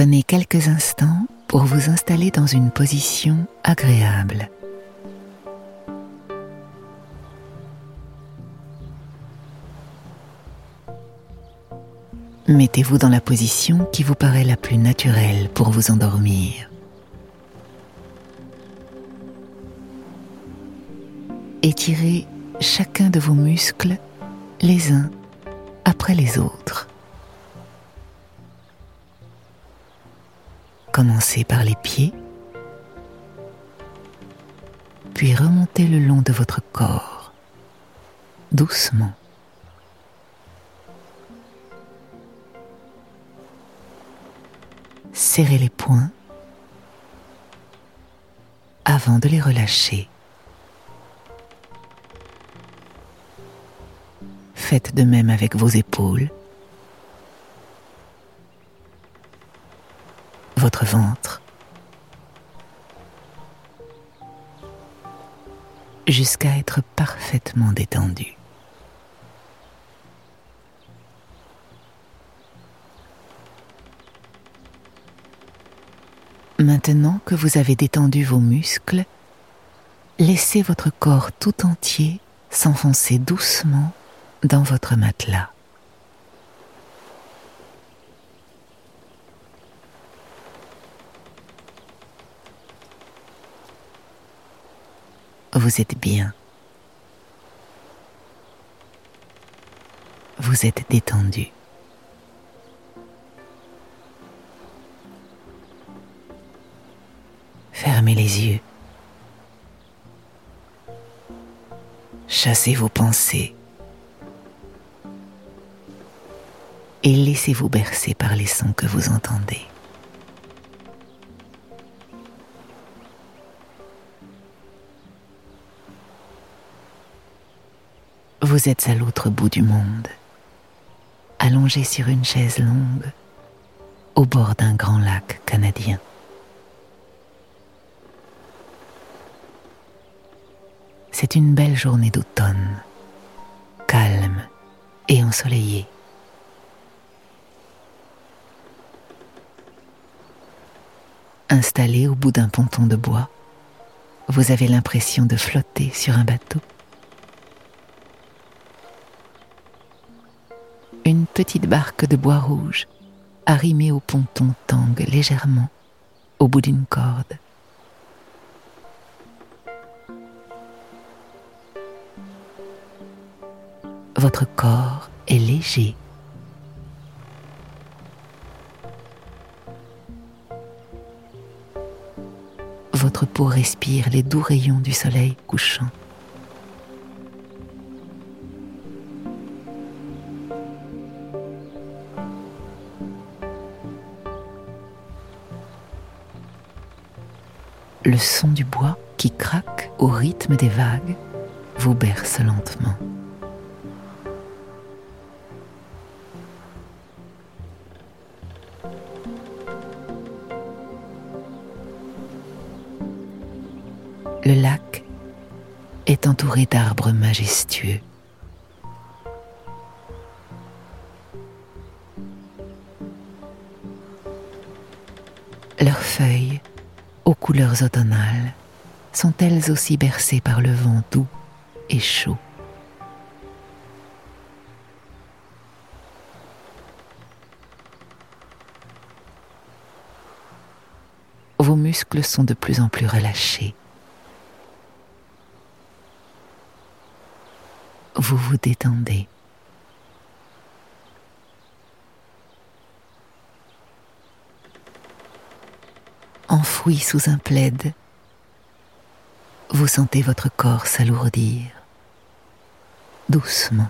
Prenez quelques instants pour vous installer dans une position agréable. Mettez-vous dans la position qui vous paraît la plus naturelle pour vous endormir. Étirez chacun de vos muscles les uns après les autres. Commencez par les pieds, puis remontez le long de votre corps, doucement. serrez les poings avant de les relâcher. Faites de même avec vos épaules, votre ventre, jusqu'à être parfaitement détendu. Maintenant que vous avez détendu vos muscles, laissez votre corps tout entier s'enfoncer doucement dans votre matelas. Vous êtes bien. Vous êtes détendu. Fermez les yeux. Chassez vos pensées et laissez-vous bercer par les sons que vous entendez. Vous êtes à l'autre bout du monde, allongé sur une chaise longue au bord d'un grand lac canadien. C'est une belle journée d'automne, calme et ensoleillée. Installé au bout d'un ponton de bois, vous avez l'impression de flotter sur un bateau. Une petite barque de bois rouge, arrimée au ponton, tangue légèrement au bout d'une corde. votre corps est léger. Votre peau respire les doux rayons du soleil couchant. Le son du bois qui craque au rythme des vagues vous berce lentement. Le lac est entouré d'arbres majestueux. Leurs feuilles, aux couleurs automnales, sont elles aussi bercées par le vent doux et chaud. Vos muscles sont de plus en plus relâchés. Vous vous détendez. Enfoui sous un plaid, vous sentez votre corps s'alourdir doucement.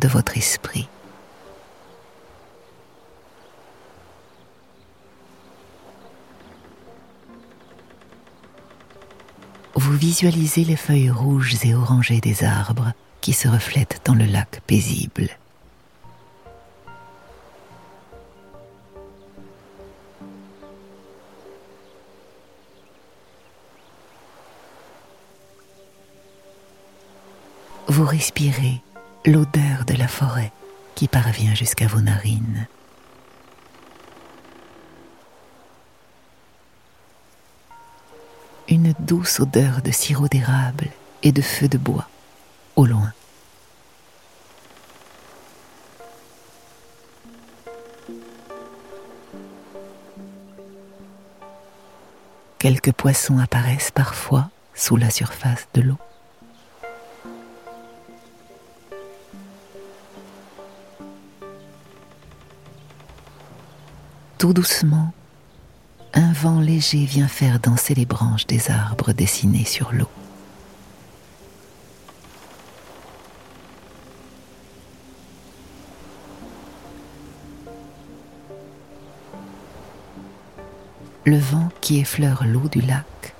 de votre esprit. Vous visualisez les feuilles rouges et orangées des arbres qui se reflètent dans le lac paisible. Vous respirez l'odeur de la forêt qui parvient jusqu'à vos narines. Une douce odeur de sirop d'érable et de feu de bois au loin. Quelques poissons apparaissent parfois sous la surface de l'eau. Tout doucement, un vent léger vient faire danser les branches des arbres dessinés sur l'eau. Le vent qui effleure l'eau du lac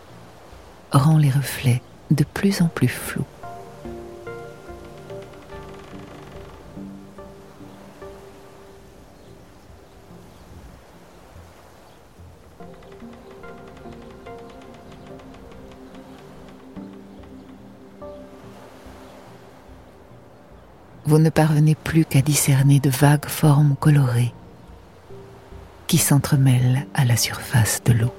rend les reflets de plus en plus flous. Vous ne parvenez plus qu'à discerner de vagues formes colorées qui s'entremêlent à la surface de l'eau.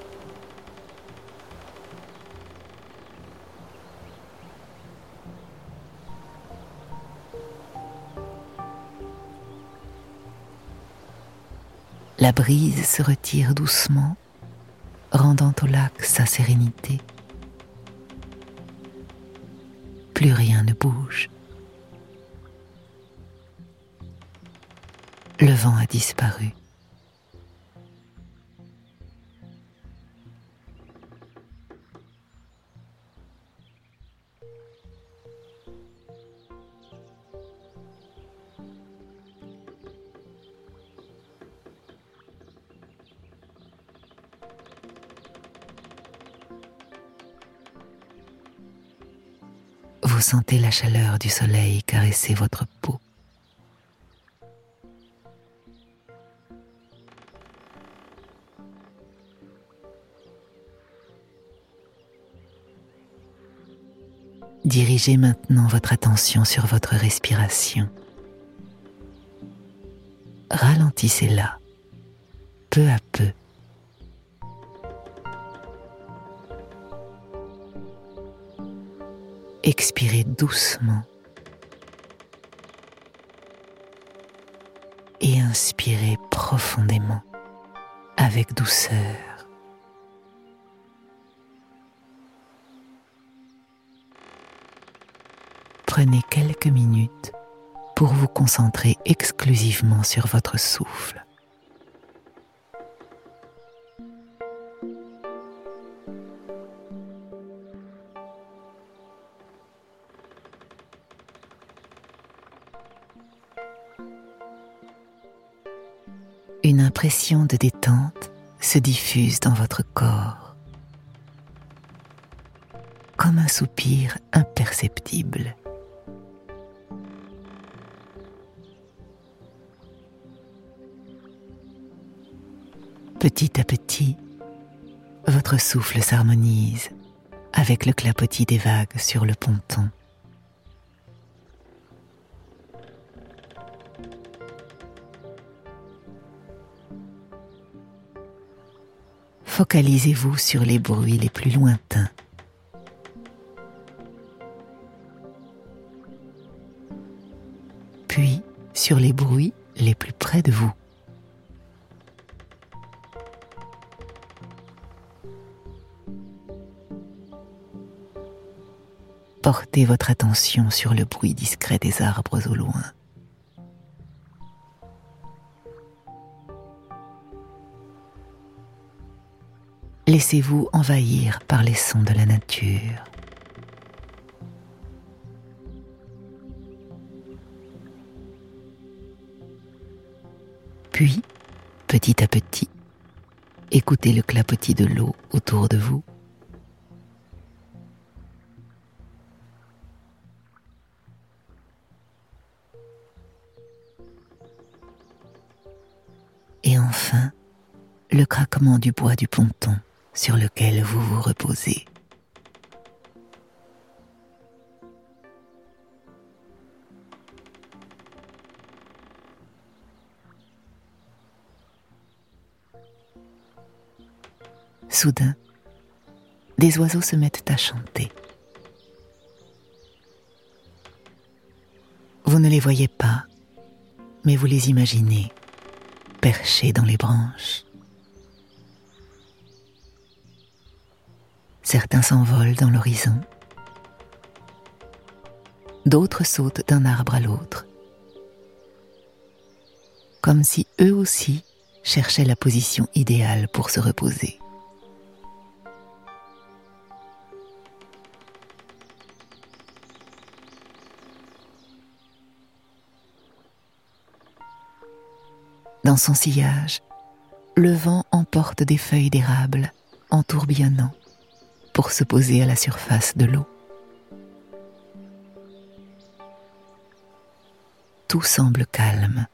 La brise se retire doucement, rendant au lac sa sérénité. Plus rien ne bouge. Le vent a disparu. Vous sentez la chaleur du soleil caresser votre peau. Dirigez maintenant votre attention sur votre respiration. Ralentissez-la peu à peu. Expirez doucement et inspirez profondément avec douceur. Prenez quelques minutes pour vous concentrer exclusivement sur votre souffle. Une impression de détente se diffuse dans votre corps, comme un soupir imperceptible. Petit à petit, votre souffle s'harmonise avec le clapotis des vagues sur le ponton. Focalisez-vous sur les bruits les plus lointains. Puis sur les bruits les plus près de vous. Portez votre attention sur le bruit discret des arbres au loin. Laissez-vous envahir par les sons de la nature. Puis, petit à petit, écoutez le clapotis de l'eau autour de vous le craquement du bois du ponton sur lequel vous vous reposez. Soudain, des oiseaux se mettent à chanter. Vous ne les voyez pas, mais vous les imaginez, perchés dans les branches. Certains s'envolent dans l'horizon, d'autres sautent d'un arbre à l'autre, comme si eux aussi cherchaient la position idéale pour se reposer. Dans son sillage, le vent emporte des feuilles d'érable en tourbillonnant pour se poser à la surface de l'eau. Tout semble calme,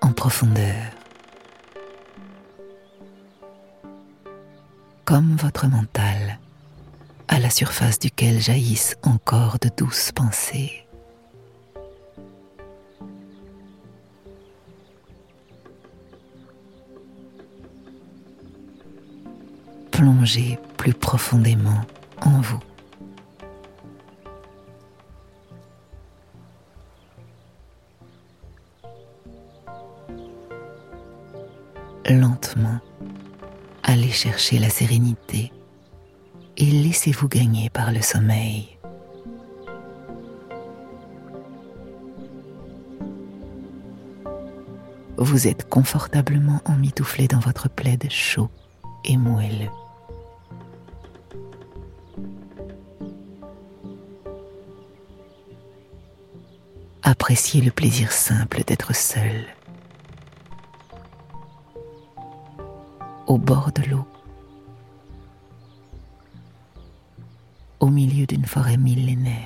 en profondeur, comme votre mental, à la surface duquel jaillissent encore de douces pensées. Plus profondément en vous. Lentement, allez chercher la sérénité et laissez-vous gagner par le sommeil. Vous êtes confortablement emmitouflé dans votre plaid chaud et moelleux. Le plaisir simple d'être seul. Au bord de l'eau, au milieu d'une forêt millénaire.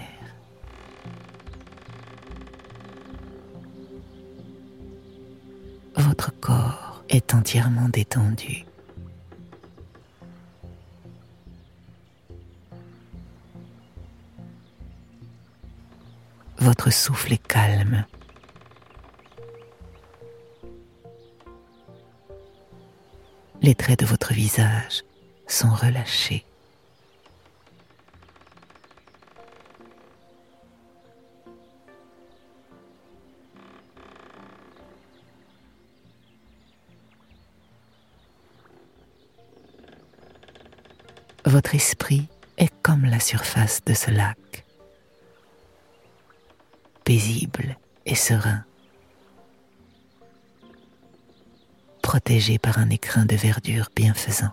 Votre corps est entièrement détendu. votre souffle est calme. Les traits de votre visage sont relâchés. Votre esprit est comme la surface de ce lac paisible et serein, protégé par un écrin de verdure bienfaisant.